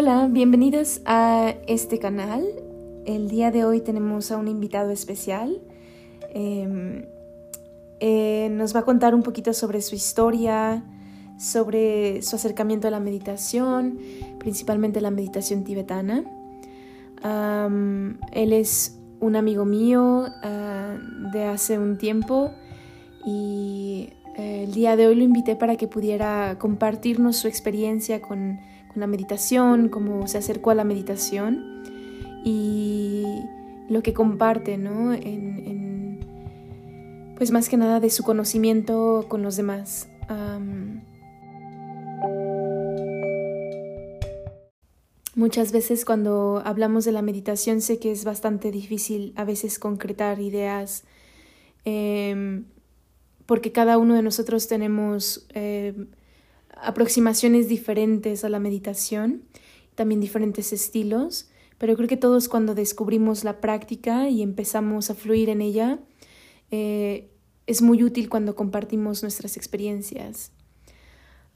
Hola, bienvenidos a este canal. El día de hoy tenemos a un invitado especial. Em, eh, nos va a contar un poquito sobre su historia, sobre su acercamiento a la meditación, principalmente la meditación tibetana. él es un amigo mío ah, de hace un tiempo y eh, el día de hoy lo invité para que pudiera compartirnos su experiencia con con la meditación, cómo se acercó a la meditación y lo que comparte, ¿no? En, pues más que nada de su conocimiento con los demás. muchas veces cuando hablamos de la meditación sé que es bastante difícil a veces concretar ideas em, porque cada uno de nosotros tenemos eh, aproximaciones diferentes a la meditación, también diferentes estilos, pero creo que todos cuando descubrimos la práctica y empezamos a fluir en ella, eh, es muy útil cuando compartimos nuestras experiencias.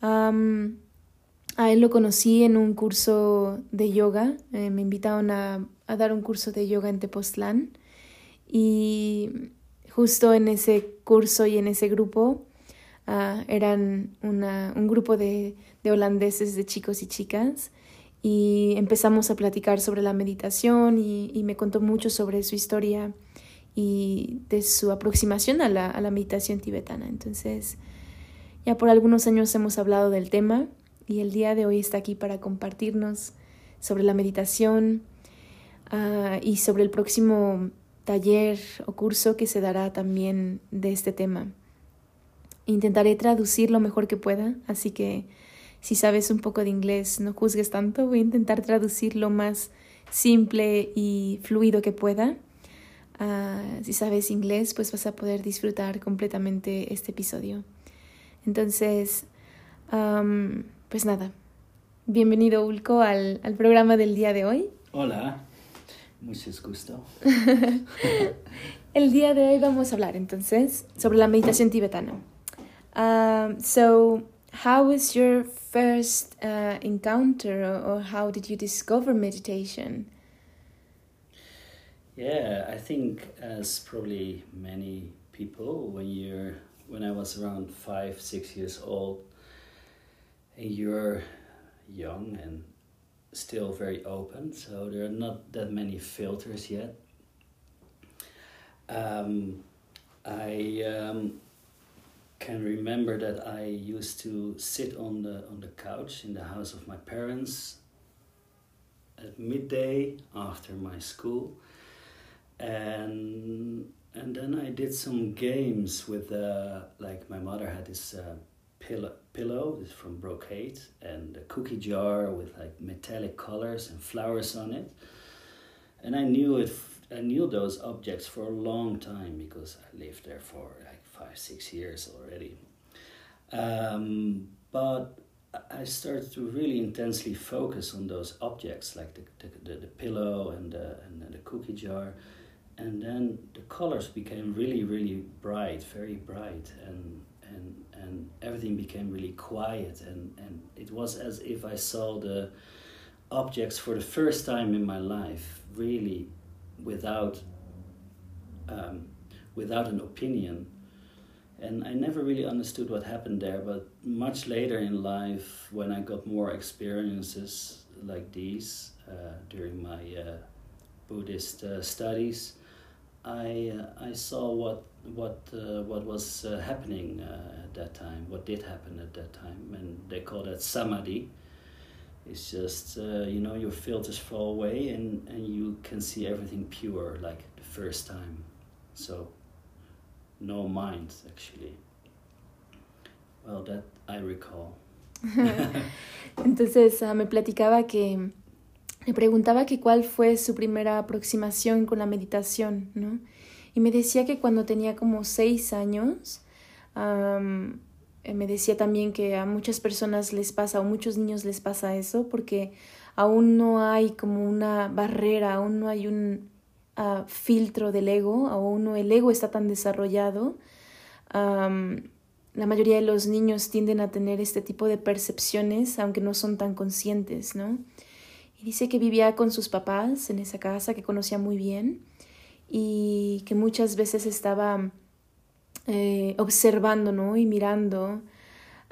a él lo conocí en un curso de yoga, eh, me invitaron a, a, dar un curso de yoga en Tepoztlán y justo en ese curso y en ese grupo Ah, eran un grupo de, holandeses, de chicos y chicas, y empezamos a platicar sobre la meditación y, me contó mucho sobre su historia y de su aproximación a la, meditación tibetana. Entonces, ya por algunos años hemos hablado del tema y el día de hoy está aquí para compartirnos sobre la meditación ah, y sobre el próximo taller o curso que se dará también de este tema. Intentaré traducir lo mejor que pueda, así que si sabes un poco de inglés, no juzgues tanto, voy a intentar traducir lo más simple y fluido que pueda. Ah, si sabes inglés, pues vas a poder disfrutar completamente este episodio. Entonces, pues nada, bienvenido Ulco al, al programa del día de hoy. Hola, mucho gusto. El día de hoy vamos a hablar entonces sobre la meditación tibetana. Um, so, how was your first uh, encounter, or, or how did you discover meditation? Yeah, I think as probably many people, when you're when I was around five, six years old, and you're young and still very open, so there are not that many filters yet. Um, I um, can remember that I used to sit on the on the couch in the house of my parents at midday after my school, and and then I did some games with uh, like my mother had this uh, pillow pillow this from brocade and a cookie jar with like metallic colors and flowers on it, and I knew it. I knew those objects for a long time because I lived there for five, six years already. Um, but I started to really intensely focus on those objects, like the, the, the, pillow and the, and the cookie jar. And then the colors became really, really bright, very bright, and, and, and everything became really quiet. And, and it was as if I saw the objects for the first time in my life, really without, um, without an opinion and I never really understood what happened there. But much later in life, when I got more experiences like these uh, during my uh, Buddhist uh, studies, I uh, I saw what what uh, what was uh, happening at that time. What did happen at that time, and they call that samadhi. It's just you know your filters fall away and and you can see everything pure like the first time. So no mind actually. Well, that I recall. Entonces uh, me platicaba que me preguntaba que cuál fue su primera aproximación con la meditación, ¿no? Y me decía que cuando tenía como seis años, um, me decía también que a muchas personas les pasa, o muchos niños les pasa eso, porque aún no hay como una barrera, aún no hay un, filtro del ego, o uno, el ego está tan desarrollado, la mayoría de los niños tienden a tener este tipo de percepciones, aunque no son tan conscientes, ¿no? Y dice que vivía con sus papás en esa casa que conocía muy bien y que muchas veces estaba eh, observando ¿no? y mirando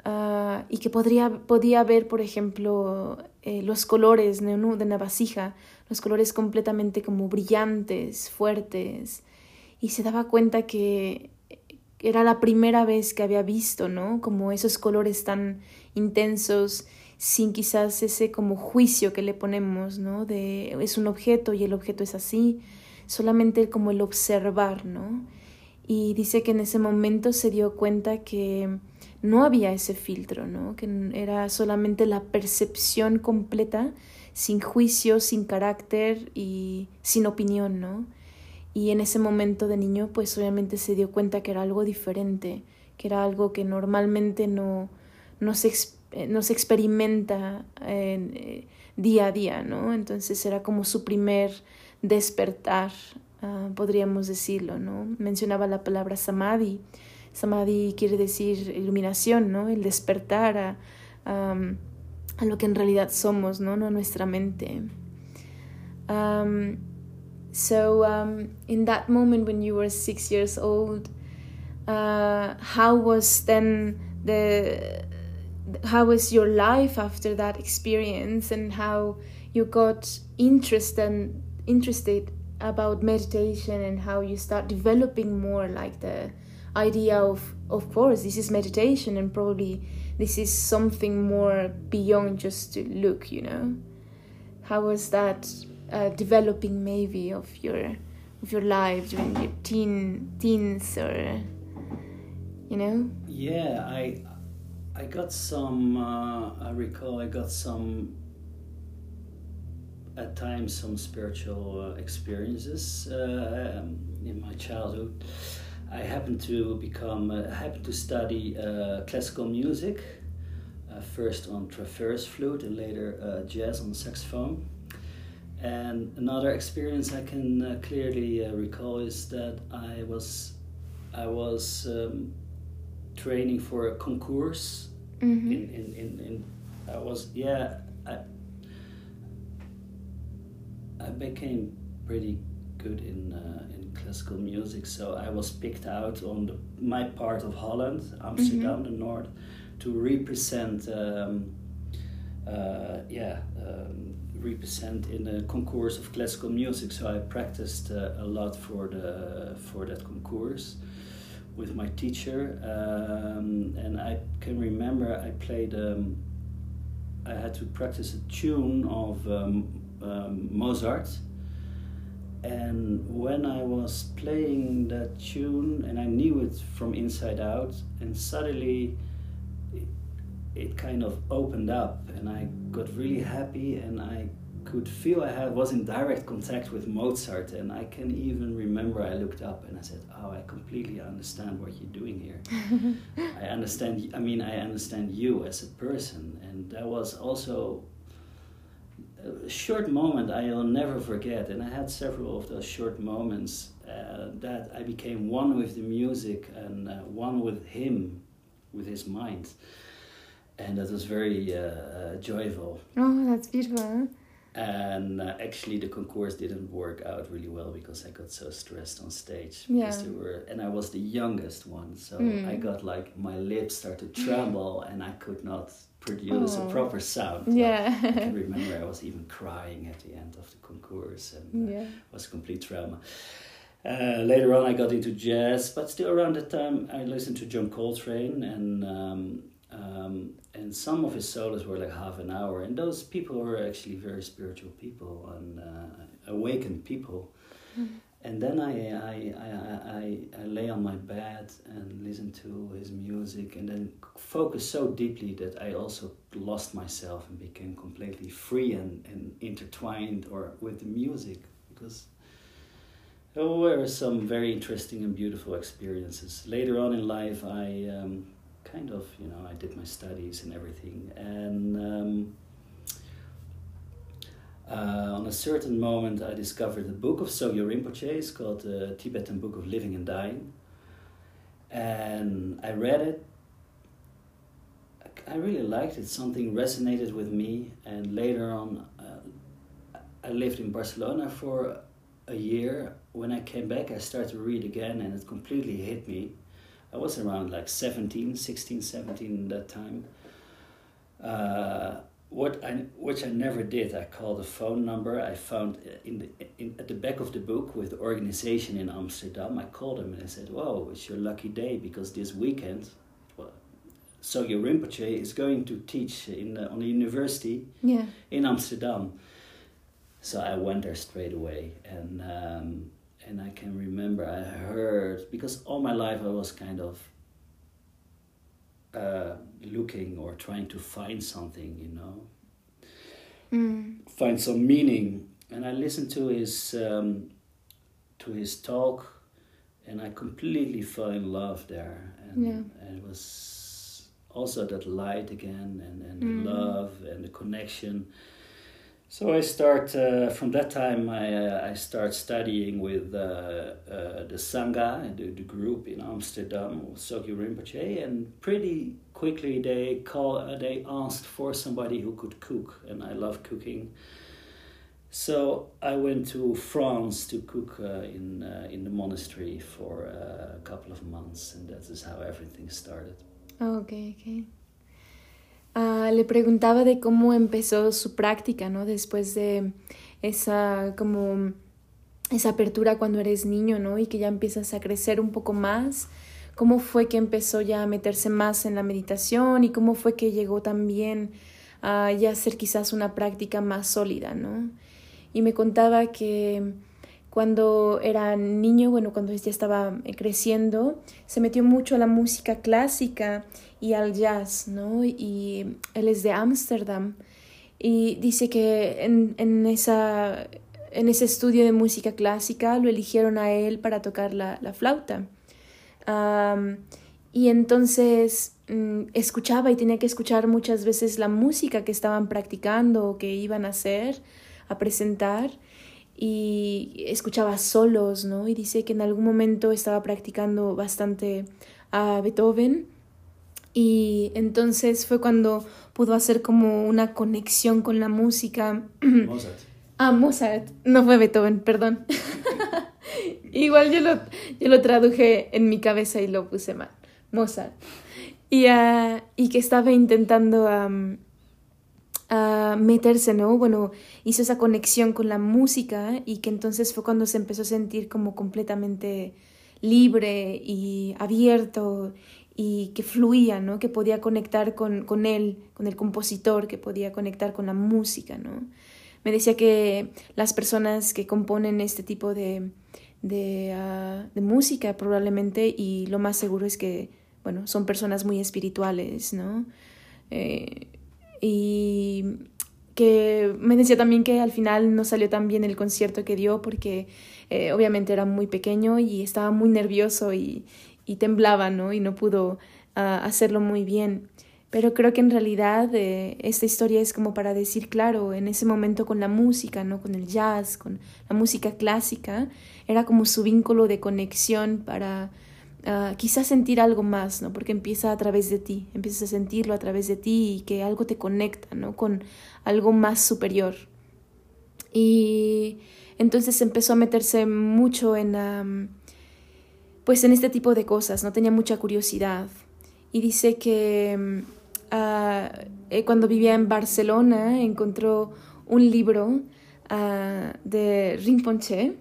uh, y que podría, podía ver, por ejemplo, eh, los colores ¿no? de una vasija, los colores completamente como brillantes, fuertes, y se daba cuenta que era la primera vez que había visto, ¿no? Como esos colores tan intensos, sin quizás ese como juicio que le ponemos, ¿no? De es un objeto y el objeto es así, solamente como el observar, ¿no? Y dice que en ese momento se dio cuenta que no había ese filtro, ¿no? Que era solamente la percepción completa, sin juicio, sin carácter y sin opinión, ¿no? Y en ese momento de niño, pues obviamente se dio cuenta que era algo diferente, que era algo que normalmente no, no, se, eh, no se experimenta eh, día a día, ¿no? Entonces era como su primer despertar, uh, podríamos decirlo, ¿no? Mencionaba la palabra samadhi. Samadhi quiere decir iluminación, ¿no? El despertar a, a lo que en realidad somos, ¿no? No nuestra mente. Um, So, um, in that moment when you were six years old, uh, how was then the how was your life after that experience, and how you got interested interested about meditation, and how you start developing more like the idea of of course this is meditation, and probably this is something more beyond just to look, you know. How was that uh, developing maybe of your of your life during your teen teens or you know yeah i i got some uh, i recall i got some at times some spiritual uh, experiences uh, in my childhood i happened to become uh, happened to study uh, classical music first on traverse flute and later jazz on saxophone and another experience I can uh, clearly uh, recall is that I was I was um, training for a concourse. Mm-hmm. In, in, in, in, I was yeah I I became pretty good in uh, in classical music, so I was picked out on the, my part of Holland, Amsterdam, mm-hmm. the north, to represent. Um, uh, yeah. Um, represent in a concourse of classical music. So I practiced uh, a lot for the for that concourse with my teacher, um, and I can remember I played. Um, I had to practice a tune of um, um Mozart, and when I was playing that tune, and I knew it from inside out, and suddenly it kind of opened up and I got really happy and I could feel I had, was in direct contact with Mozart and I can even remember I looked up and I said, "Oh, I completely understand what you're doing here. I understand. I mean, I understand you as a person." And that was also short moment I'll never forget. And I had several of those short moments uh, that I became one with the music and uh, one with him, with his mind and that was very uh, uh, joyful. Oh, that's beautiful. And uh, actually, the concourse didn't work out really well because I got so stressed on stage. Yeah. Because there were, and I was the youngest one, so mm. I got like my lips started to tremble, and I could not produce oh. a proper sound. Yeah. I can remember I was even crying at the end of the concourse, and uh, yeah. was complete trauma. Uh, later on, I got into jazz, but still around that time, I listened to John Coltrane, and um, um, and some of his solos were like half an hour and those people were actually very spiritual people and uh, awakened people mm. And then I, I, I, I, lay on my bed and listened to his music and then focused so deeply that I also lost myself and became completely free and, and intertwined or with the music because there were some very interesting and beautiful experiences. Later on in life, I um, kind of, you know, I did my studies and everything. And um, uh, on a certain moment, I discovered a book of Sogyo Rinpoche. It's called the Tibetan Book of Living and Dying. And I read it. I really liked it. Something resonated with me. And later on, uh, I lived in Barcelona for a year. When I came back, I started to read again, and it completely hit me. I was around like 17, 16, 17 that time. Uh, what I which I never did. I called a phone number I found in the in at the back of the book with the organization in Amsterdam. I called them and I said, "Whoa, it's your lucky day because this weekend, well, Sogyo Rinpoche is going to teach in the, on the university Yeah. in Amsterdam." So I went there straight away, and um, and I can remember I heard because all my life I was kind of uh, looking or trying to find something, you know, Mm. find some meaning. And I listened to his um, to his talk, and I completely fell in love there. And, Yeah. and it was also that light again, and and Mm. the love and the connection. So I start uh, from that time. I uh, I start studying with uh, uh, the sangha, the, the group in Amsterdam, Sogyo Rinpoche, and pretty quickly they call uh, they asked for somebody who could cook, and I love cooking. So I went to France to cook uh, in in the monastery for a couple of months, and that is how everything started. Ok, ok. Ah, le preguntaba de cómo empezó su práctica, ¿no? Después de esa como esa apertura cuando eres niño, ¿no? Y que ya empiezas a crecer un poco más. ¿Cómo fue que empezó ya a meterse más en la meditación y cómo fue que llegó también a ya hacer quizás una práctica más sólida, ¿no? Y me contaba que cuando era niño, bueno, cuando ya estaba creciendo, se metió mucho a la música clásica y al jazz, ¿no? Y él es de Ámsterdam y dice que en, en, esa, en ese estudio de música clásica lo eligieron a él para tocar la, la flauta. Um, y entonces um, escuchaba y tenía que escuchar muchas veces la música que estaban practicando o que iban a hacer, a presentar y escuchaba solos, ¿no? Y dice que en algún momento estaba practicando bastante a Beethoven y entonces fue cuando pudo hacer como una conexión con la música. Mozart. Ah, Mozart, no fue Beethoven, perdón. Igual yo lo, yo lo traduje en mi cabeza y lo puse mal. Mozart. Y, uh, y que estaba intentando um, a meterse, ¿no? Bueno, hizo esa conexión con la música y que entonces fue cuando se empezó a sentir como completamente libre y abierto y que fluía, ¿no? Que podía conectar con, con él, con el compositor, que podía conectar con la música, ¿no? Me decía que las personas que componen este tipo de, de, de música probablemente, y lo más seguro es que, bueno, son personas muy espirituales, ¿no? Eh, y que me decía también que al final no salió tan bien el concierto que dio porque eh, obviamente era muy pequeño y estaba muy nervioso y, y temblaba, ¿no? Y no pudo uh, hacerlo muy bien. Pero creo que en realidad eh, esta historia es como para decir, claro, en ese momento con la música, ¿no? Con el jazz, con la música clásica, era como su vínculo de conexión para uh, quizás sentir algo más, ¿no? Porque empieza a través de ti, empiezas a sentirlo a través de ti y que algo te conecta, ¿no? Con algo más superior. Y entonces empezó a meterse mucho en, pues en este tipo de cosas, no tenía mucha curiosidad. Y dice que uh, eh, cuando vivía en Barcelona encontró un libro uh, de Rinpoche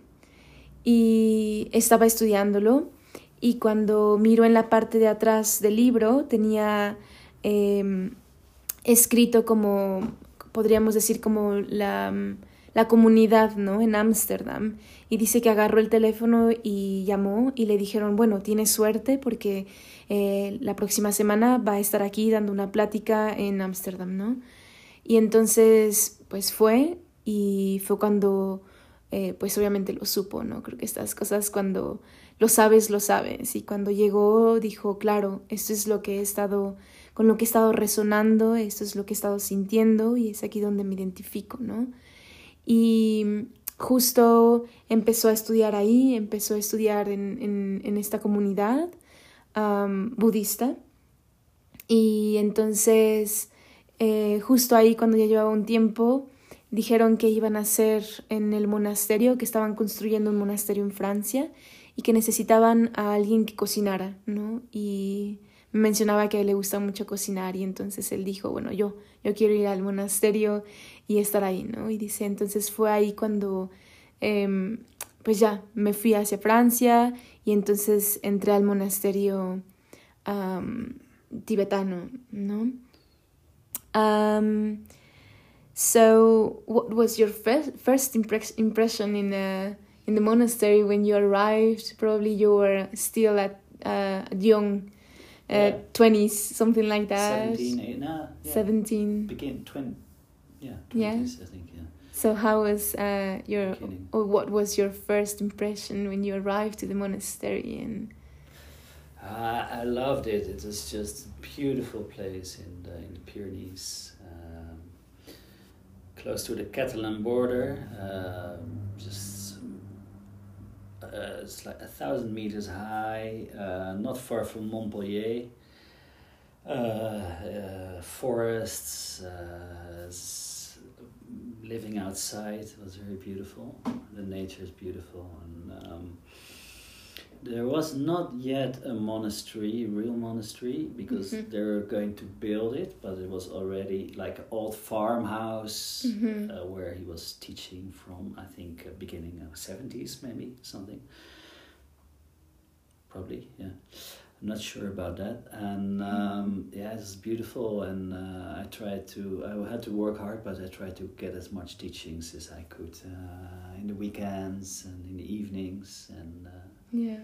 y estaba estudiándolo y cuando miro en la parte de atrás del libro tenía eh, escrito como, podríamos decir, como la, la comunidad, ¿no? En Ámsterdam. Y dice que agarró el teléfono y llamó y le dijeron, bueno, tienes suerte porque eh, la próxima semana va a estar aquí dando una plática en Ámsterdam, ¿no? Y entonces, pues fue y fue cuando, eh, pues obviamente lo supo, ¿no? Creo que estas cosas cuando lo sabes, lo sabes. Y cuando llegó dijo, claro, esto es lo que he estado, con lo que he estado resonando, esto es lo que he estado sintiendo y es aquí donde me identifico, ¿no? Y justo empezó a estudiar ahí, empezó a estudiar en, en, en esta comunidad um, budista. Y entonces, eh, justo ahí, cuando ya llevaba un tiempo, dijeron que iban a hacer en el monasterio, que estaban construyendo un monasterio en Francia y que necesitaban a alguien que cocinara, ¿no? Y mencionaba que él le gusta mucho cocinar y entonces él dijo, bueno, yo, yo quiero ir al monasterio y estar ahí, ¿no? Y dice, entonces fue ahí cuando, em, pues ya, me fui hacia Francia y entonces entré al monasterio tibetano, ¿no? Um, so, what was your first, first impression in, uh, in the monastery when you arrived? Probably you were still at uh, young uh, twenties, something like that. Seventeen, eight, nah, yeah. seventeen. Begin twenty, yeah, 20s, yeah. I think, yeah. So how was uh, your Beginning. or what was your first impression when you arrived to the monastery and? Uh, I loved it. It was just a beautiful place in the, in the Pyrenees, um, close to the Catalan border. Um, just uh, it's like a thousand meters high, uh, not far from Montpellier. Uh, uh, forests, uh, living outside was very beautiful. The nature is beautiful, and um, there was not yet a monastery, real monastery, because Mhm. they're going to build it, but it was already like an old farmhouse Mhm. uh, where he was teaching from, I think, uh, beginning of 70s, maybe something. Probably, yeah. I'm not sure about that. And um, yeah, it's beautiful. And uh, I tried to, I had to work hard, but I tried to get as much teachings as I could uh, in the weekends and in the evenings. And uh, Yeah.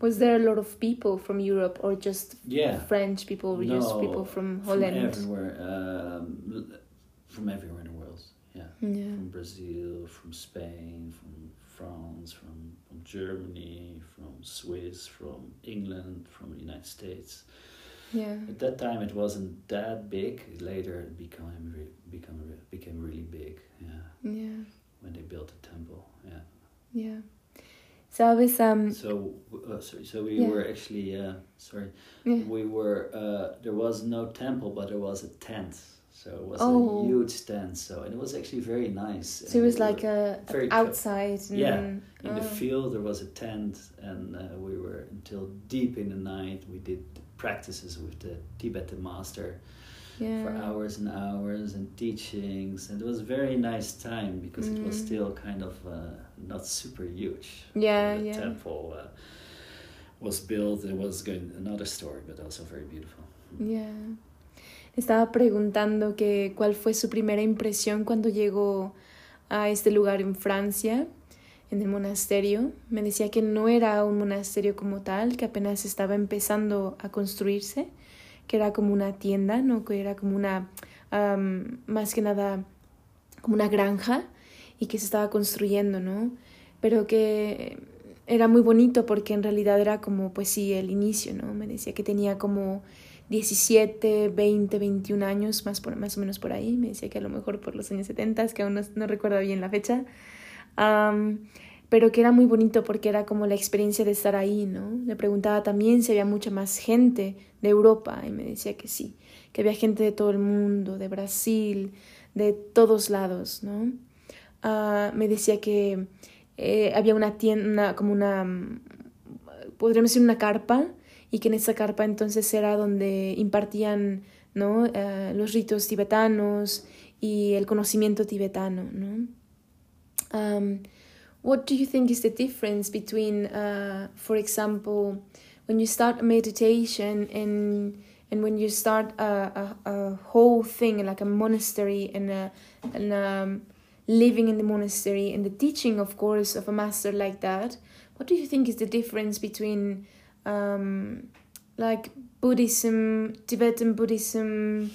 Was there a lot of people from Europe or just yeah, French people or just No, people from Holland? from everywhere, um, from everywhere in the world. Yeah. Yeah. from Brazil, from Spain, from France, from, from Germany, from Swiss, from England, from the United States. Yeah. At that time, it wasn't that big. Later, it became re- become re- became really big. Yeah, Yeah. when they built the temple. Yeah. Yeah. Sabes, um, So uh, sorry. So we Yeah. were actually uh, sorry. yeah. We were uh, there was no temple, but there was a tent. So it was Oh. a huge tent. So and it was actually very nice. So it was we like a very outside. And, Yeah, in the oh. field there was a tent and uh, we were until deep in the night we did practices with the tibetan master yeah. for hours and hours and teachings and it was a very nice time because it was Mm. still kind of uh, not super huge Yeah, the yeah. temple uh, was built it was going another story but also very beautiful Yeah. Estaba preguntando que cuál fue su primera impresión cuando llegó a este lugar en Francia, en el monasterio. Me decía que no era un monasterio como tal, que apenas estaba empezando a construirse, que era como una tienda, ¿no? Que era como una, am, más que nada, como una granja y que se estaba construyendo, ¿no? Pero que era muy bonito porque en realidad era como, pues sí, el inicio, ¿no? Me decía que tenía como 17, 20, 21 años, más, por, más o menos por ahí. Me decía que a lo mejor por los años 70, que aún no, no recuerdo bien la fecha. Am, pero que era muy bonito porque era como la experiencia de estar ahí, ¿no? Le preguntaba también si había mucha más gente de Europa y me decía que sí, que había gente de todo el mundo, de Brasil, de todos lados, ¿no? Ah, me decía que eh, había una tienda, como una, podríamos decir una carpa, y que en esa carpa entonces era donde impartían ¿no? Eh, los ritos tibetanos y el conocimiento tibetano. ¿no? What do you think is the difference between, uh, for example, when you start a meditation and and when you start a, a, a whole thing like a monastery and a, and um, living in the monastery and the teaching, of course, of a master like that? What do you think is the difference between um, like Buddhism, Tibetan Buddhism,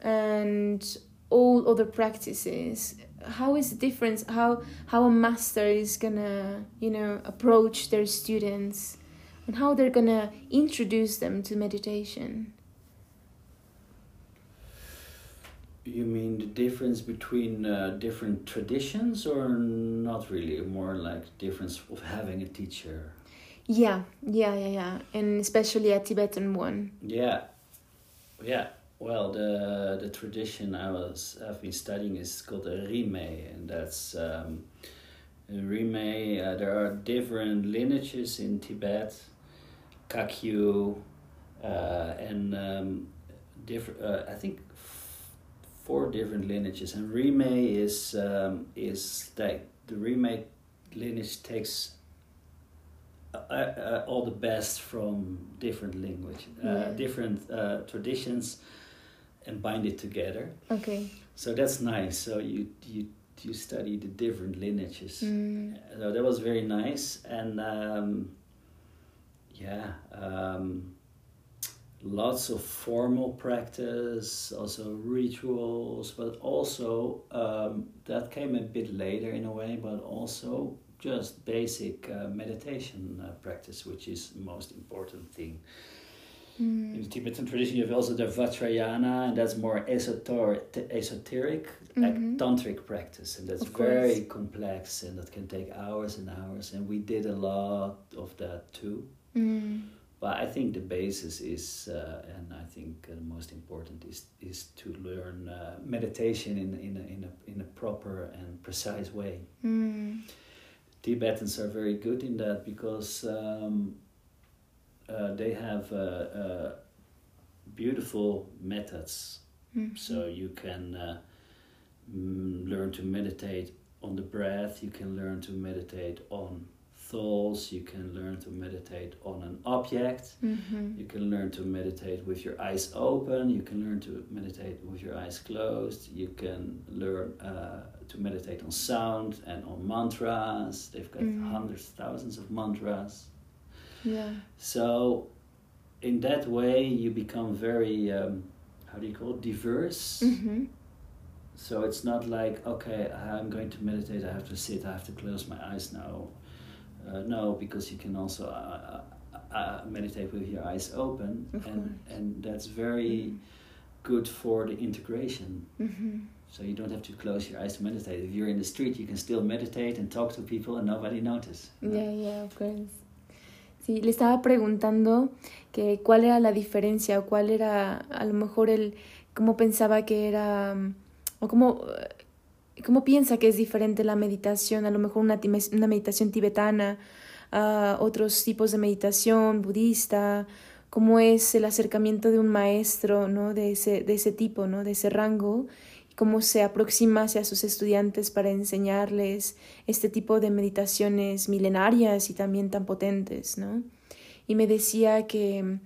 and all other practices? How is the difference? How how a master is gonna you know approach their students, and how they're gonna introduce them to meditation? you mean the difference between uh, different traditions or not really more like difference of having a teacher Yeah, yeah, yeah, yeah, and especially a Tibetan one. Yeah, yeah. Well, the the tradition I was I've been studying is called a rime, and that's um, rime. Uh, there are different lineages in Tibet, Kakyu, uh, and um, different. Uh, I think f- four different lineages, and rime is um, is like the rime lineage takes uh, uh, all the best from different language, uh, Yeah. different uh, traditions, and bind it together. Okay. So that's nice. So you you you study the different lineages. Mm. So that was very nice, and um, yeah, um, lots of formal practice, also rituals, but also um, that came a bit later in a way, but also just basic uh, meditation uh, practice, which is the most important thing. In Mm. the Tibetan tradition, you have also the Vajrayana, and that's more esoteric, esoteric like Mhm. tantric practice, and that's very complex, and that can take hours and hours. And we did a lot of that too. Mm. But I think the basis is, uh, and I think uh, the most important is is to learn uh, meditation in in a, in a in a proper and precise way. Mm. Tibetans are very good in that because um, uh, they have uh, uh, beautiful methods. Mhm. So you can uh, mm, learn to meditate on the breath. You can learn to meditate on thoughts. You can learn to meditate on an object. Mhm. You can learn to meditate with your eyes open. You can learn to meditate with your eyes closed. You can learn uh, to meditate on sound and on mantras. They've got Mhm. hundreds, thousands of mantras. Yeah. So, in that way, you become very, um, how do you call it, diverse. Mhm. So it's not like, okay, I'm going to meditate, I have to sit, I have to close my eyes now. Uh, no, because you can also uh, uh, uh, meditate with your eyes open, Of and, course. and that's very good for the integration. Mhm. So you don't have to close your eyes to meditate. If you're in the street, you can still meditate and talk to people, and nobody notice. you know? Yeah, yeah, of course. Sí, le estaba preguntando que cuál era la diferencia o cuál era a lo mejor el cómo pensaba que era mm, o cómo eh, cómo piensa que es diferente la meditación, a lo mejor una, una meditación tibetana, a otros tipos de meditación budista, cómo es el acercamiento de un maestro, ¿no? De ese de ese tipo, ¿no? De ese rango cómo se aproxima hacia sus estudiantes para enseñarles este tipo de meditaciones milenarias y también tan potentes, ¿no? Y me decía que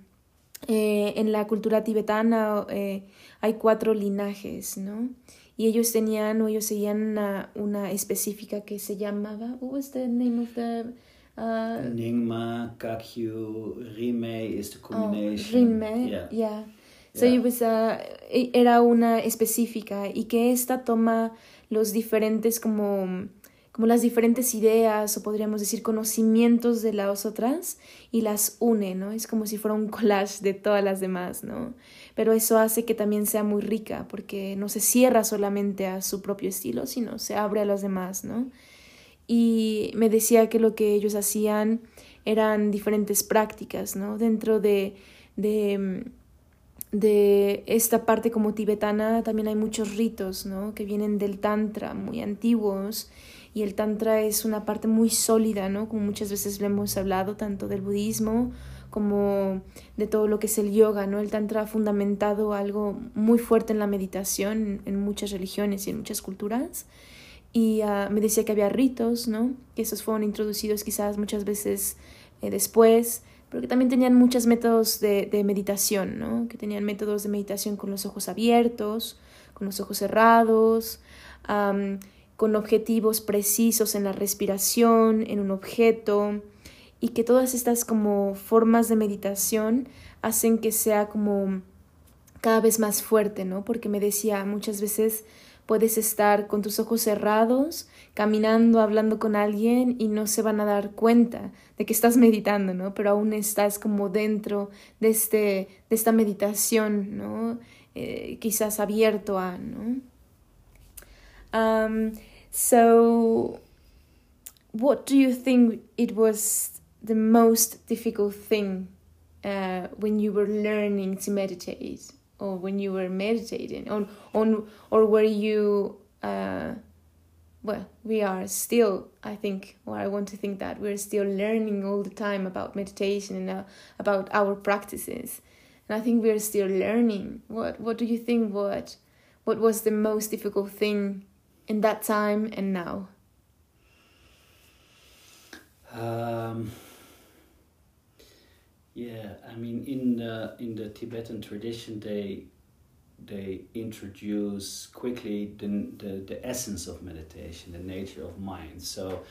eh, en la cultura tibetana eh, hay cuatro linajes, ¿no? Y ellos tenían o ellos seguían una, una específica que se llamaba, what was the name of the uh, Nyingma, Kakyu, Rime is the Oh, combination. Rinme, Yeah. yeah. So Yeah. it was e- era una específica y que esta toma los diferentes como como las diferentes ideas o podríamos decir conocimientos de las otras y las une, ¿no? Es como si fuera un collage de todas las demás, ¿no? Pero eso hace que también sea muy rica porque no se cierra solamente a su propio estilo, sino se abre a los demás, ¿no? y me decía que lo que ellos hacían eran diferentes prácticas, ¿no? Dentro de, de, de esta parte como tibetana también hay muchos ritos, ¿no? Que vienen del tantra, muy antiguos, y el tantra es una parte muy sólida, ¿no? Como muchas veces lo hemos hablado, tanto del budismo como de todo lo que es el yoga, ¿no? El tantra ha fundamentado algo muy fuerte en la meditación en muchas religiones y en muchas culturas. Y ah, me decía que había ritos, ¿no? Que esos fueron introducidos quizás muchas veces eh, después, pero que también tenían muchos métodos de, de meditación, ¿no? Que tenían métodos de meditación con los ojos abiertos, con los ojos cerrados, con objetivos precisos en la respiración, en un objeto, y que todas estas como formas de meditación hacen que sea como cada vez más fuerte, ¿no? Porque me decía muchas veces puedes estar con tus ojos cerrados, caminando, hablando con alguien y no se van a dar cuenta de que estás meditando, ¿no? Pero aún estás como dentro de, este, de esta meditación, ¿no? Eh, quizás abierto a, ¿no? Um, so, what do you think it was the most difficult thing uh, when you were learning to meditate? or when you were meditating or on or were you uh, well we are still i think or i want to think that we're still learning all the time about meditation and uh, about our practices. And i think we're still learning. What what do you think what what was the most difficult thing in that time and now? Um, yeah i mean in the in the tibetan tradition they they introduce quickly the, the, the essence of meditation, the nature of mind. So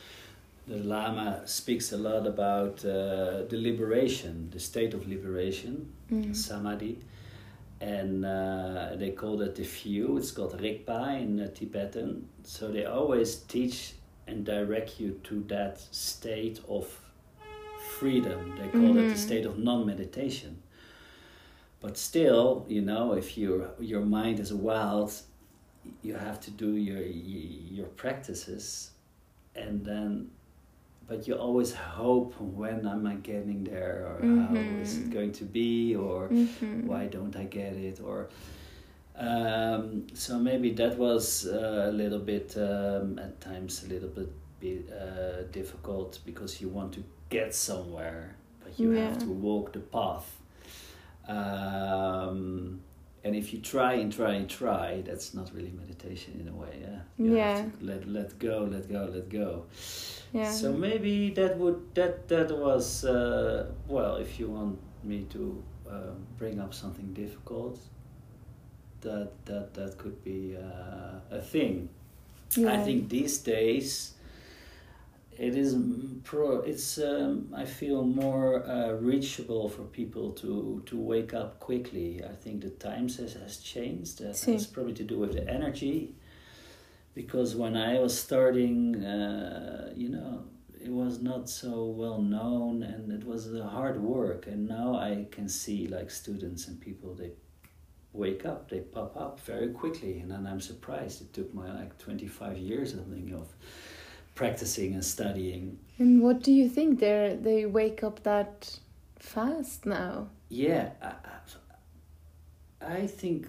the Lama speaks a lot about uh, the liberation, the state of liberation, mm. samadhi, and uh, they call that the view. It's called Rigpa in uh, Tibetan. So they always teach and direct you to that state of freedom. They call mm-hmm. it the state of non meditation but still you know if your your mind is wild you have to do your your practices and then but you always hope when am i getting there or mm-hmm. how is it going to be or mm-hmm. why don't i get it or um, so maybe that was uh, a little bit um, at times a little bit be, uh, difficult because you want to get somewhere but you yeah. have to walk the path um, and if you try and try and try, that's not really meditation in a way. Yeah. You yeah. let let go, let go, let go. Yeah. So maybe that would that that was uh, well. If you want me to uh, bring up something difficult, that that that could be uh, a thing. Yeah. I think these days it is pro it's um, i feel more uh, reachable for people to to wake up quickly. I think the times has, has changed. That sí. has probably to do with the energy. Because when i was starting uh, you know it was not so well known and it was a hard work. And now i can see like students and people they wake up they pop up very quickly. And then i'm surprised. It took my like 25 years i think of practicing and studying. And what do you think? They they wake up that fast now. Yeah, I, I think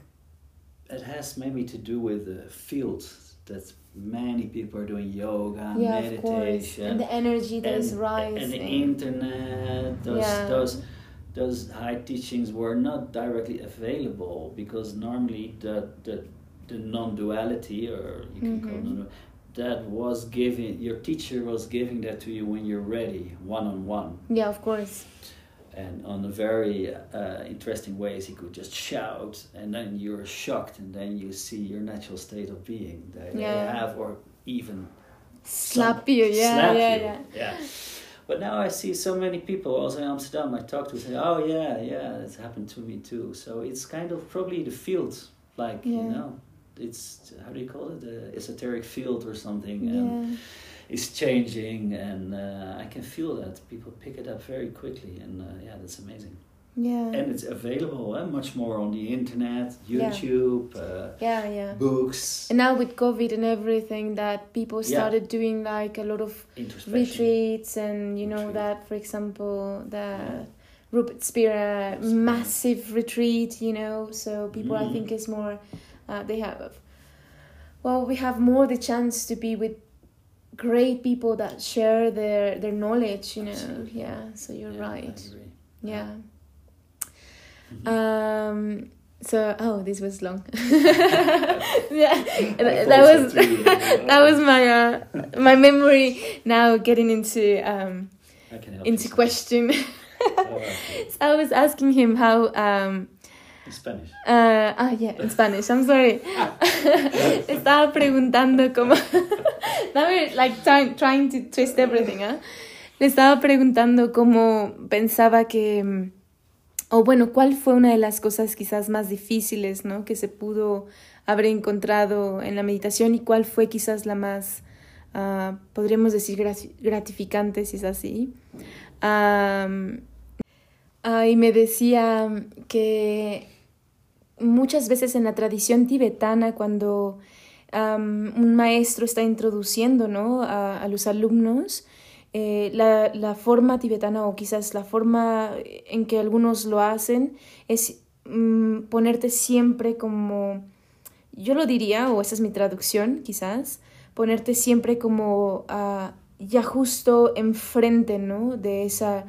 it has maybe to do with the field that many people are doing yoga, yeah, meditation, and the energy that and, is rising, and the internet. Those yeah. those those high teachings were not directly available because normally the the the non-duality or you can mm -hmm. call mm-hmm. it that was giving your teacher was giving that to you when you're ready one on one yeah of course. And on a very uh, interesting ways he could just shout and then you're shocked and then you see your natural state of being. That yeah. they have or even slap you yeah slap yeah, you. yeah. Yeah. But now I see so many people also in Amsterdam I talk to say oh yeah yeah it's happened to me too. So it's kind of probably the field like yeah. you know it's how do you call it the esoteric field or something yeah. it's changing and uh, i can feel that people pick it up very quickly and uh, yeah that's amazing yeah and it's available eh? much more on the internet youtube yeah. Uh, yeah yeah books and now with covid and everything that people started yeah. doing like a lot of retreats and you know Retreat. that for example the. Rupert Spira massive retreat, you know. So people, mm. I think, is more uh, they have. Well we have more the chance to be with great people that share their their knowledge you know. Absolutely. yeah so you're yeah, right. yeah. Mm-hmm. um so oh this was long. Yeah that was that was my uh, my memory now getting into um into question. Oh, so i was asking him how um Spanish. Uh, ah, yeah, in Spanish. I'm sorry. Estaba preguntando cómo. Now we're like trying, trying to twist everything, ¿eh? Le estaba preguntando cómo pensaba que. O bueno, ¿cuál fue una de las cosas quizás más difíciles, ¿no? Que se pudo haber encontrado en la meditación y cuál fue quizás la más, uh, podríamos decir, gratificante, si es así. Um, y me decía que muchas veces en la tradición tibetana, cuando un maestro está introduciendo ¿no? a, los alumnos, eh, la, la, forma tibetana o quizás la forma en que algunos lo hacen es mm, ponerte siempre como, yo lo diría, o esa es mi traducción quizás, ponerte siempre como uh, ya justo enfrente, ¿no? De esa,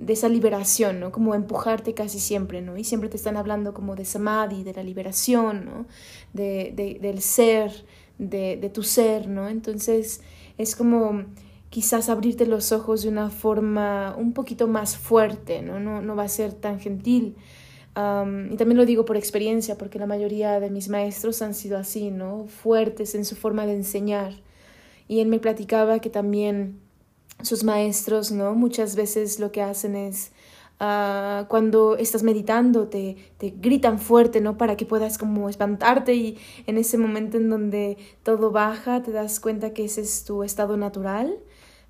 de esa liberación, ¿no? Como empujarte casi siempre, ¿no? Y siempre te están hablando como de samadhi, de la liberación, ¿no? De, de, del ser, de, de tu ser, ¿no? Entonces es como quizás abrirte los ojos de una forma un poquito más fuerte, ¿no? No, no va a ser tan gentil. y también lo digo por experiencia, porque la mayoría de mis maestros han sido así, ¿no? Fuertes en su forma de enseñar. Y él me platicaba que también sus maestros, ¿no? Muchas veces lo que hacen es Uh, cuando estás meditando te, te, gritan fuerte, ¿no? Para que puedas como espantarte y en ese momento en donde todo baja te das cuenta que ese es tu estado natural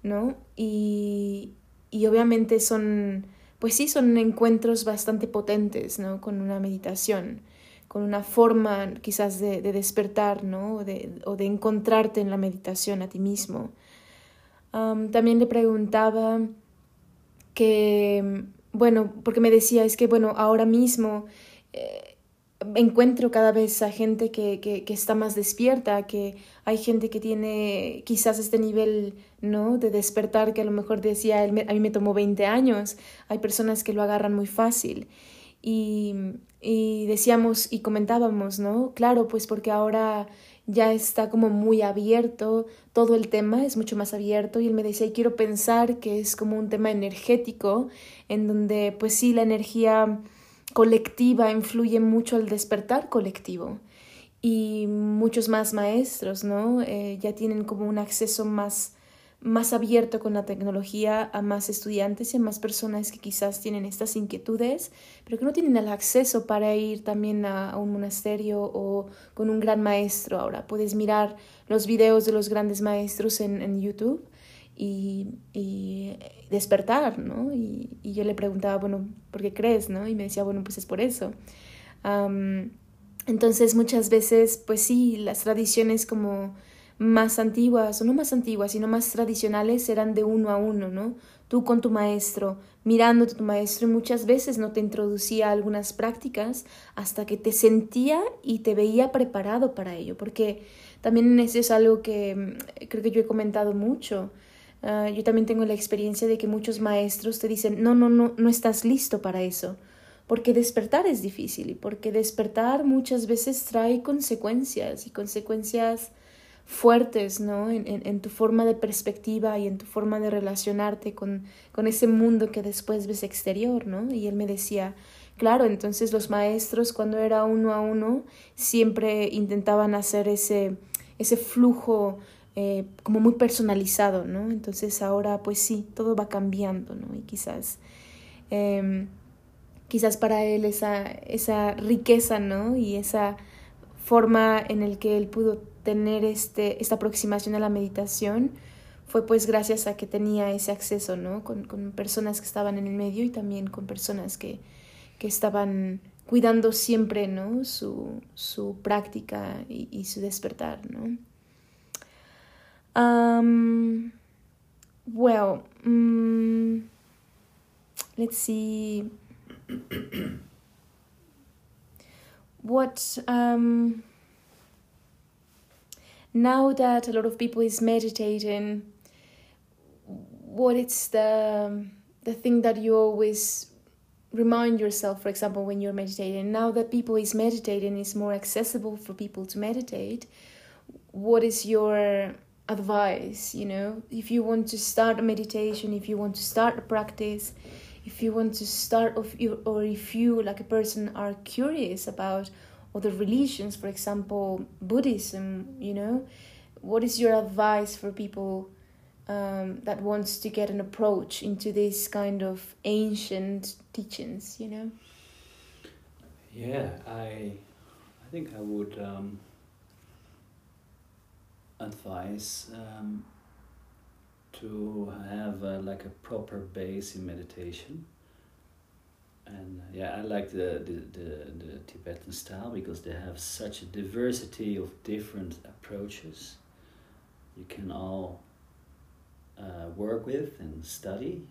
¿no? Y, y obviamente son, pues sí, son encuentros bastante potentes, ¿no? Con una meditación, con una forma quizás de, de despertar, ¿no? De, o de, encontrarte en la meditación a ti mismo. También le preguntaba que, bueno, porque me decía, es que, bueno, ahora mismo... Eh, encuentro cada vez a gente que, que, que, está más despierta, que hay gente que tiene quizás este nivel ¿no? de despertar que a lo mejor decía, a mí me tomó 20 años, hay personas que lo agarran muy fácil. Y, y decíamos y comentábamos, ¿no? Claro, pues porque ahora ya está como muy abierto, todo el tema es mucho más abierto y él me decía, y quiero pensar que es como un tema energético, en donde pues sí, la energía colectiva influye mucho al despertar colectivo y muchos más maestros, ¿no? Eh, ya tienen como un acceso más, más abierto con la tecnología a más estudiantes y a más personas que quizás tienen estas inquietudes, pero que no tienen el acceso para ir también a, un monasterio o con un gran maestro. Ahora puedes mirar los videos de los grandes maestros en, en YouTube y, y despertar, ¿no? Y, y, yo le preguntaba, bueno, ¿por qué crees, no? Y me decía, bueno, pues es por eso. entonces muchas veces, pues sí, las tradiciones como más antiguas, o no más antiguas, sino más tradicionales eran de uno a uno, ¿no? Tú con tu maestro, mirándote a tu maestro y muchas veces no te introducía algunas prácticas hasta que te sentía y te veía preparado para ello, porque también eso es algo que mm, creo que yo he comentado mucho. Ah, yo también tengo la experiencia de que muchos maestros te dicen, no, no, no, no estás listo para eso, porque despertar es difícil y porque despertar muchas veces trae consecuencias y consecuencias fuertes, ¿no? En, en, tu forma de perspectiva y en tu forma de relacionarte con, con ese mundo que después ves exterior, ¿no? Y él me decía, claro, entonces los maestros cuando era uno a uno siempre intentaban hacer ese, ese flujo eh, como muy personalizado, ¿no? Entonces ahora pues sí, todo va cambiando, ¿no? Y quizás, em, quizás para él esa, esa riqueza, ¿no? Y esa forma en el que él pudo tener este, esta aproximación a la meditación fue pues gracias a que tenía ese acceso, ¿no? Con, con personas que estaban en el medio y también con personas que, que estaban cuidando siempre, ¿no? Su, su práctica y, su despertar, ¿no? Well, um, let's see. what um, now that a lot of people is meditating, what is the the thing that you always remind yourself for example when you're meditating now that people is meditating is more accessible for people to meditate what is your advice you know? If you want to start a meditation if you want to start a practice if you want to start of you or if you like a person are curious about other religions for example buddhism you know what is your advice for people um, that wants to get an approach into this kind of ancient teachings you know yeah i i think i would um advice um, to have uh, like a proper base in meditation. And uh, yeah, I like the, the, the, the Tibetan style because they have such a diversity of different approaches you can all uh, work with and study.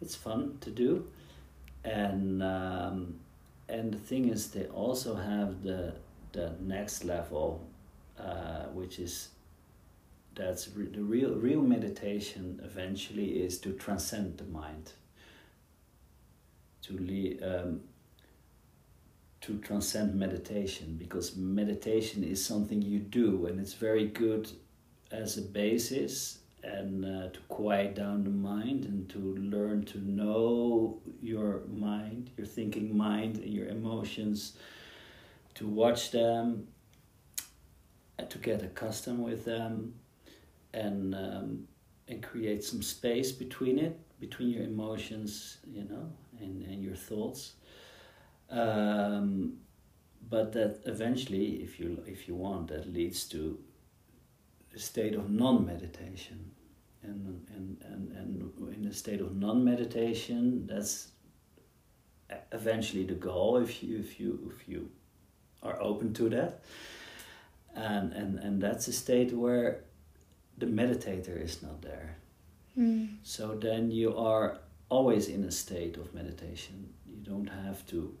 It's fun to do. And um, and the thing is, they also have the the next level, uh, which is that's re the real real meditation. Eventually, is to transcend the mind. To um, to transcend meditation because meditation is something you do and it's very good as a basis and uh, to quiet down the mind and to learn to know your mind, your thinking mind, and your emotions, to watch them, and to get accustomed with them, and um, and create some space between it, between your emotions, you know, and, and your thoughts. Um, but that eventually, if you if you want, that leads to a state of non-meditation and, and, and, and in a state of non-meditation that's eventually the goal if you if you if you are open to that and and and that's a state where the meditator is not there mm. so then you are always in a state of meditation. You don't have to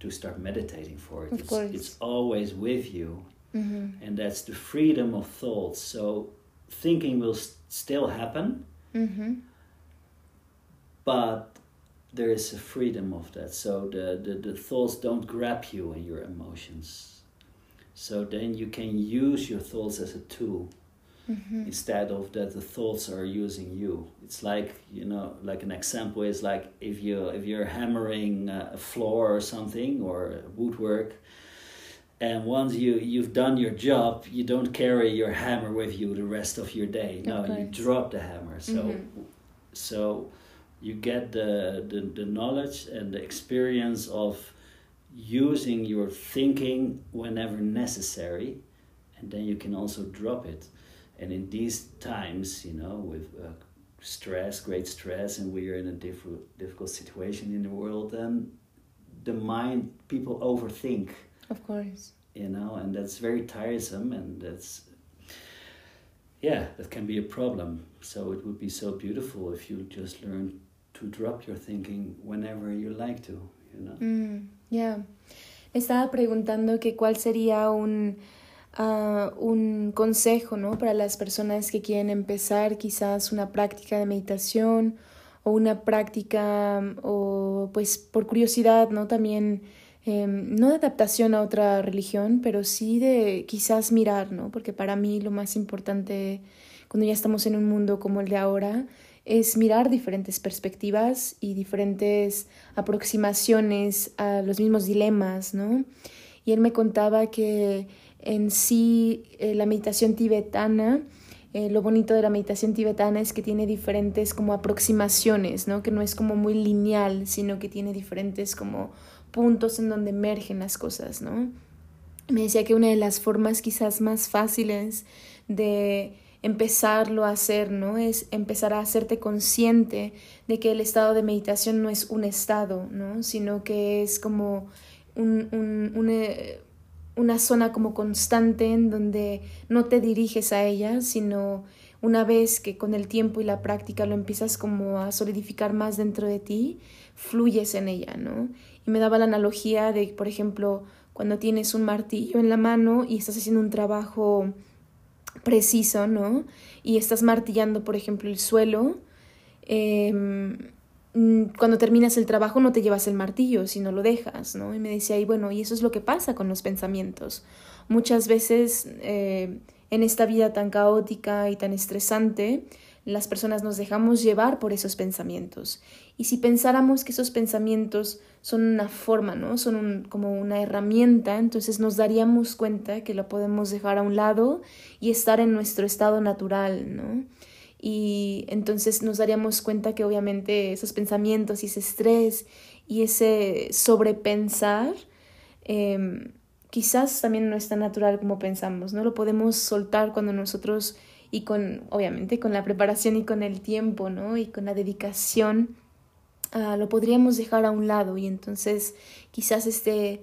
to start meditating for it. Of it's, course. it's always with you. Mm-hmm. and that's the freedom of thought. So thinking will st- still happen. Mm-hmm. but there is a freedom of that. So the, the, the thoughts don't grab you and your emotions. So then you can use your thoughts as a tool mm-hmm. instead of that the thoughts are using you. It's like you know like an example is like if you if you're hammering a floor or something or woodwork and once you you've done your job you don't carry your hammer with you the rest of your day. No you drop the hammer. So mm-hmm. so you get the, the the knowledge and the experience of using your thinking whenever necessary and then you can also drop it and in these times you know with uh, stress great stress and we are in a difficult difficult situation in the world then the mind people overthink. Of course. You know and that's very tiresome and that's yeah that can be a problem. So it would be so beautiful if you just learn to drop your thinking whenever you like to you know. Mm, yeah. Estaba preguntando que cuál sería un uh, un consejo ¿no? para las personas que quieren empezar quizás una práctica de meditación o una práctica o pues por curiosidad no también Em, no de adaptación a otra religión, pero sí de quizás mirar, ¿no? Porque para mí lo más importante cuando ya estamos en un mundo como el de ahora es mirar diferentes perspectivas y diferentes aproximaciones a los mismos dilemas, ¿no? Y él me contaba que en sí eh, la meditación tibetana, eh, lo bonito de la meditación tibetana es que tiene diferentes como aproximaciones, ¿no? Que no es como muy lineal, sino que tiene diferentes como puntos en donde emergen las cosas, ¿no? Me decía que una de las formas quizás más fáciles de empezarlo a hacer, ¿no? Es empezar a hacerte consciente de que el estado de meditación no es un estado, ¿no? Sino que es como un, un, eh, una zona como constante en donde no te diriges a ella, sino una vez que con el tiempo y la práctica lo empiezas como a solidificar más dentro de ti, fluyes en ella, ¿no? Y me daba la analogía de, por ejemplo, cuando tienes un martillo en la mano y estás haciendo un trabajo preciso, ¿no? Y estás martillando, por ejemplo, el suelo. Mm, cuando terminas el trabajo no te llevas el martillo, sino lo dejas, ¿no? Y me decía, y bueno, y eso es lo que pasa con los pensamientos. Muchas veces eh, en esta vida tan caótica y tan estresante, las personas nos dejamos llevar por esos pensamientos. Y si pensáramos que esos pensamientos son una forma, ¿no? Son como una herramienta, entonces nos daríamos cuenta que lo podemos dejar a un lado y estar en nuestro estado natural, ¿no? Y entonces nos daríamos cuenta que obviamente esos pensamientos y ese estrés y ese sobrepensar eh, quizás también no es tan natural como pensamos, ¿no? Lo podemos soltar cuando nosotros y con, obviamente, con la preparación y con el tiempo, ¿no? Y con la dedicación, uh, lo podríamos dejar a un lado y entonces quizás este,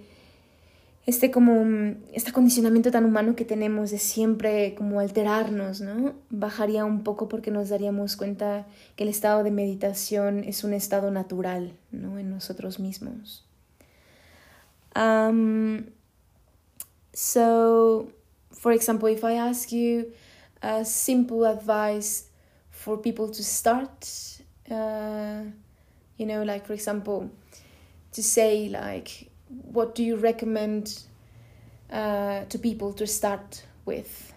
este como, este acondicionamiento tan humano que tenemos de siempre como alterarnos, ¿no? Bajaría un poco porque nos daríamos cuenta que el estado de meditación es un estado natural, ¿no? En nosotros mismos. Um, so, for example, if I ask you a simple advice for people to start, uh, you know, like for example, to say like, what do you recommend uh, to people to start with?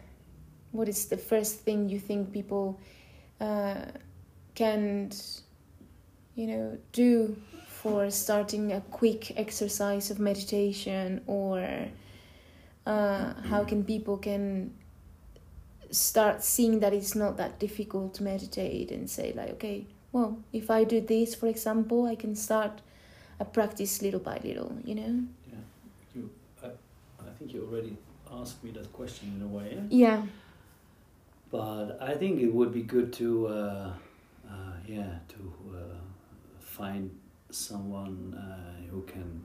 What is the first thing you think people uh, can, you know, do for starting a quick exercise of meditation or uh, how can people can start seeing that it's not that difficult to meditate and say like okay well if i do this for example i can start a practice little by little you know yeah you I, I think you already asked me that question in a way yeah, but i think it would be good to uh, uh, yeah to uh, find someone uh, who can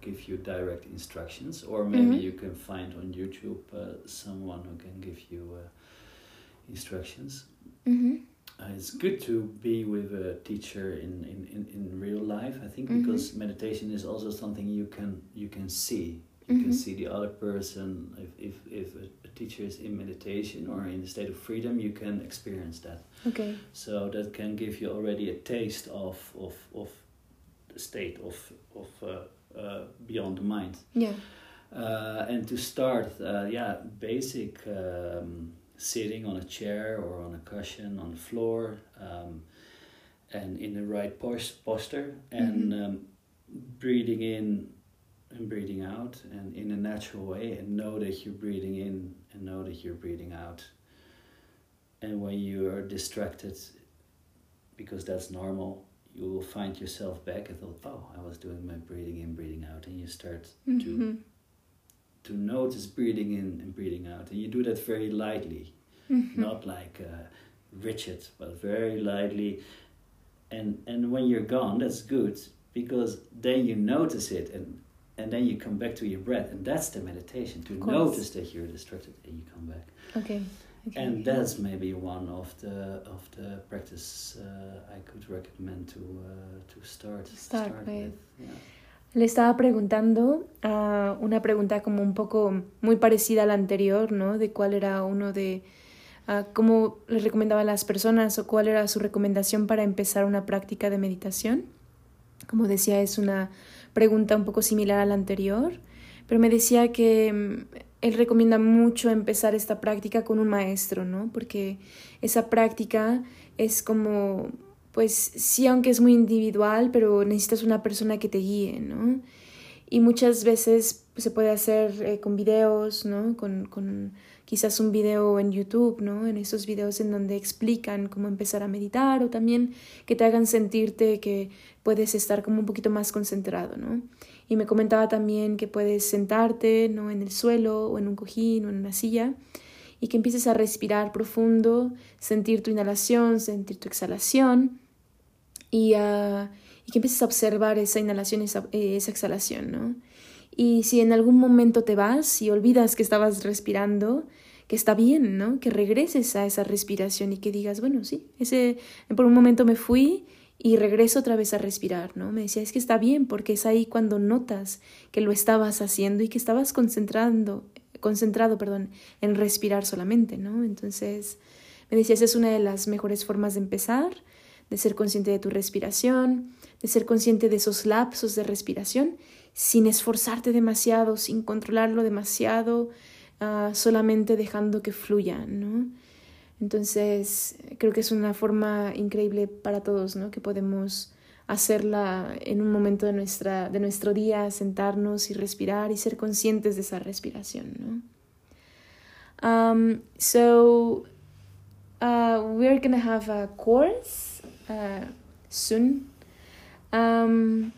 give you direct instructions, or maybe Mhm. you can find on YouTube uh, someone who can give you uh, instructions. mm-hmm. Uh, it's good to be with a teacher in, in, in, in real life, I think, Mhm. because meditation is also something you can you can see. You can Mhm. see the other person. If, if, if a, teacher is in meditation or in a state of freedom, you can experience that. okay So that can give you already a taste of of, of the state of of uh, uh, beyond the mind. yeah Uh, and to start, uh, yeah, basic um, sitting on a chair or on a cushion on the floor, um, and in the right pos- posture, and Mhm. um, breathing in and breathing out, and in a natural way, and know that you're breathing in and know that you're breathing out. And when you are distracted, because that's normal, you will find yourself back and thought, oh, I was doing my breathing in, breathing out, and you start Mhm. to notice breathing in and breathing out, and you do that very lightly, Mhm. not like uh, rigid, but very lightly. And and when you're gone, that's good because then you notice it, and and then you come back to your breath, and that's the meditation to notice that you're distracted and you come back. okay okay And that's maybe one of the of the practice uh, I could recommend to uh, to start start with. Yeah. Le estaba preguntando a una pregunta como un poco muy parecida a la anterior, ¿no? De cuál era uno de ah, cómo le recomendaba a las personas o cuál era su recomendación para empezar una práctica de meditación. Como decía, es una pregunta un poco similar a la anterior, pero me decía que mm, él recomienda mucho empezar esta práctica con un maestro, ¿no? Porque esa práctica es como pues sí, aunque es muy individual, pero necesitas una persona que te guíe, ¿no? Y muchas veces se puede hacer eh, con videos, ¿no? Con, con quizás un video en YouTube, ¿no? En esos videos en donde explican cómo empezar a meditar o también que te hagan sentirte que puedes estar como un poquito más concentrado, ¿no? Y me comentaba también que puedes sentarte, ¿no? En el suelo o en un cojín o en una silla y que empieces a respirar profundo, sentir tu inhalación, sentir tu exhalación y, que empieces a observar esa inhalación esa, eh, esa, exhalación, ¿no? Y si en algún momento te vas y olvidas que estabas respirando, que está bien, ¿no? Que regreses a esa respiración y que digas, bueno, sí, ese, por un momento me fui y regreso otra vez a respirar, ¿no? Me decía, es que está bien porque es ahí cuando notas que lo estabas haciendo y que estabas concentrando, concentrado, perdón, en respirar solamente, ¿no? Entonces, me decía, esa es una de las mejores formas de empezar, de ser consciente de tu respiración, de ser consciente de esos lapsos de respiración, sin esforzarte demasiado, sin controlarlo demasiado, uh, solamente dejando que fluya, ¿no? Entonces, creo que es una forma increíble para todos, ¿no? Que podemos hacerla en un momento de, nuestra, de nuestro día, sentarnos y respirar y ser conscientes de esa respiración, ¿no? Um, so, uh, we're gonna have a course uh, soon um,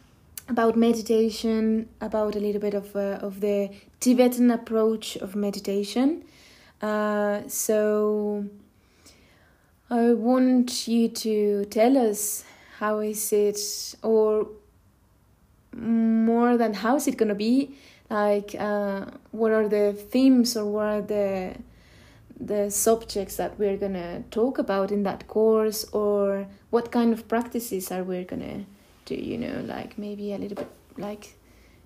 about meditation, about a little bit of, uh, of the Tibetan approach of meditation. Uh, so, I want you to tell us how is it, or more than how is it gonna be, like uh, what are the themes or what are the the subjects that we're gonna talk about in that course, or what kind of practices are we gonna do? You know, like maybe a little bit like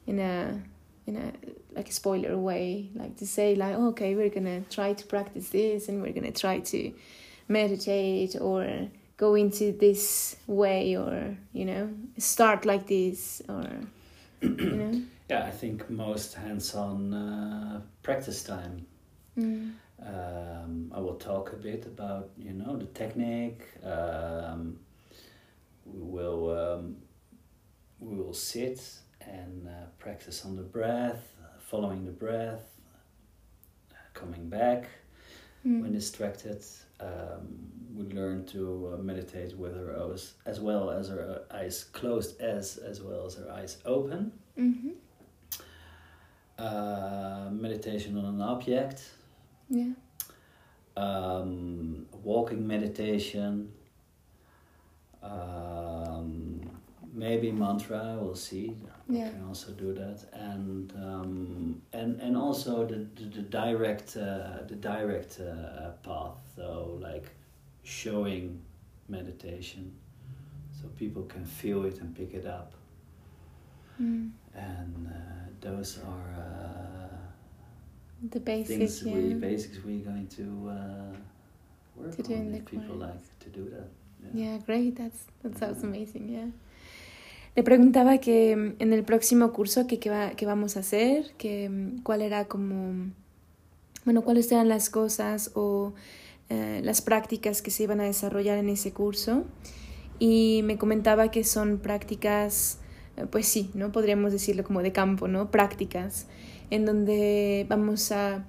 in a in a like a spoiler way, like to say like, oh, okay, we're gonna try to practice this and we're gonna try to meditate or go into this way or you know start like this or you know yeah i think most hands-on uh, practice time mm. Um, i will talk a bit about you know the technique. Um, we will um, we will sit and uh, practice on the breath following the breath coming back. Mm. when distracted um, we learn to uh, meditate with our eyes as well as our eyes closed as as well as our eyes open. Hmm uh, meditation on an object yeah. Um, walking meditation um, maybe mantra we'll see. We Yeah. can also do that. And um, and and also the the, the direct uh, the direct uh, path. So like showing meditation. So people can feel it and pick it up. Mm. and uh, those are uh, the basic things yeah. we basics we're going to uh, work To do on if people course. like to do that Yeah, great. That's that sounds amazing. Yeah. Le preguntaba que mm, en el próximo curso que, que, va, que vamos a hacer, que mm, cuál era como, bueno, cuáles eran las cosas o eh, las prácticas que se iban a desarrollar en ese curso. Y me comentaba que son prácticas, eh, pues sí, ¿no? Podríamos decirlo como de campo, ¿no? Prácticas en donde vamos a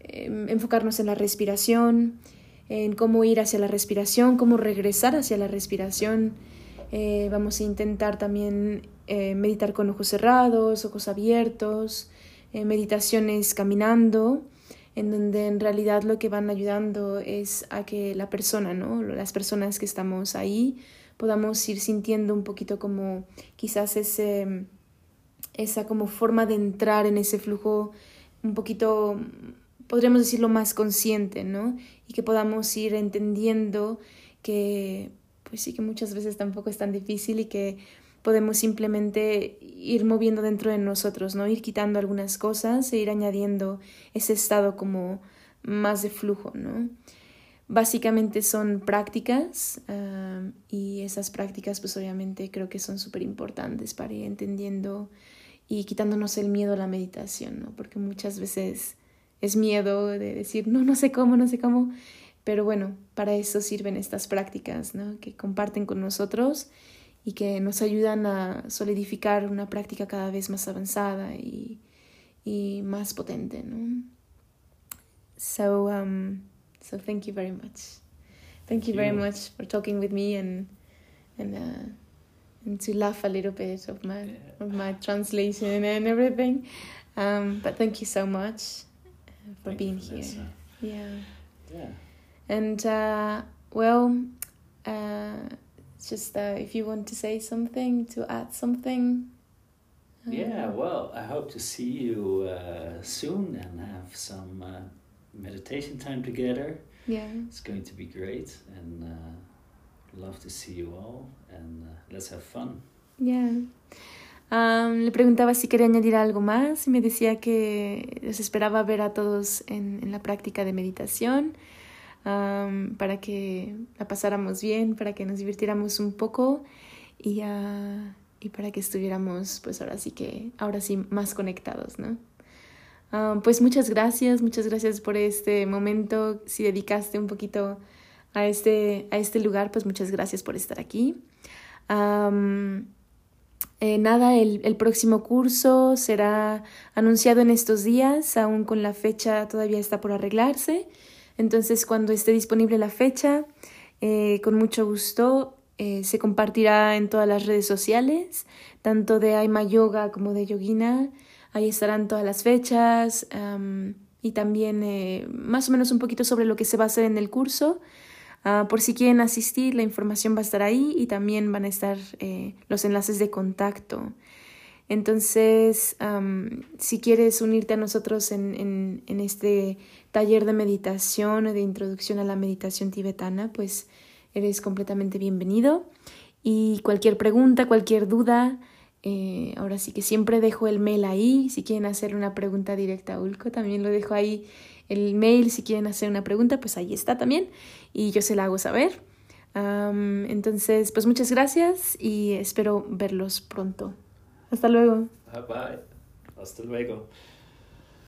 em, enfocarnos en la respiración, en cómo ir hacia la respiración, cómo regresar hacia la respiración. Eh, vamos a intentar también eh, meditar con ojos cerrados, ojos abiertos, eh, meditaciones caminando, en donde en realidad lo que van ayudando es a que la persona, ¿no? Las personas que estamos ahí podamos ir sintiendo un poquito como quizás ese, esa como forma de entrar en ese flujo un poquito podríamos decirlo más consciente, ¿no? Y que podamos ir entendiendo que, pues sí, que muchas veces tampoco es tan difícil y que podemos simplemente ir moviendo dentro de nosotros, ¿no? Ir quitando algunas cosas e ir añadiendo ese estado como más de flujo, ¿no? Básicamente son prácticas uh, y esas prácticas pues obviamente creo que son súper importantes para ir entendiendo y quitándonos el miedo a la meditación, ¿no? Porque muchas veces es miedo de decir, no, no sé cómo, no sé cómo. Pero bueno, para eso sirven estas prácticas, ¿no? Que comparten con nosotros y que nos ayudan a solidificar una práctica cada vez más avanzada y, y más potente, ¿no? So, um, so thank you very much. Thank you very much for talking with me and and uh, to laugh a little bit of my Yeah. of my translation and everything. Um, but thank you so much uh, for Thank being here. Vanessa. Yeah. yeah And uh, well, uh, just uh, if you want to say something, to add something. Yeah, well, I hope to see you uh, soon and have some uh, meditation time together. Yeah. It's going to be great, and uh, love to see you all. And uh, let's have fun. Yeah. Um, le preguntaba si quería añadir algo más y me decía que les esperaba ver a todos en, en la práctica de meditación um, para que la pasáramos bien, para que nos divirtiéramos un poco y, ah, y para que estuviéramos pues ahora sí que ahora sí más conectados, ¿no? Um, pues muchas gracias, muchas gracias por este momento. Si dedicaste un poquito a este, a este lugar, pues muchas gracias por estar aquí. Um, eh, nada, el, el próximo curso será anunciado en estos días, aún con la fecha todavía está por arreglarse. Entonces, cuando esté disponible la fecha, eh, con mucho gusto eh, se compartirá en todas las redes sociales, tanto de Aima Yoga como de Yogina. Ahí estarán todas las fechas am, y también eh, más o menos un poquito sobre lo que se va a hacer en el curso. Ah, por si quieren asistir, la información va a estar ahí y también van a estar eh, los enlaces de contacto. Entonces, si quieres unirte a nosotros en este taller de meditación o de introducción a la meditación tibetana, pues eres completamente bienvenido. Y cualquier pregunta, cualquier duda, Eh, ahora sí que siempre dejo el mail ahí. Si quieren hacer una pregunta directa a Ulco, también lo dejo ahí. El mail, si quieren hacer una pregunta, pues ahí está también. Y yo se la hago saber. entonces, pues muchas gracias y espero verlos pronto. Hasta luego. Bye bye. Hasta luego.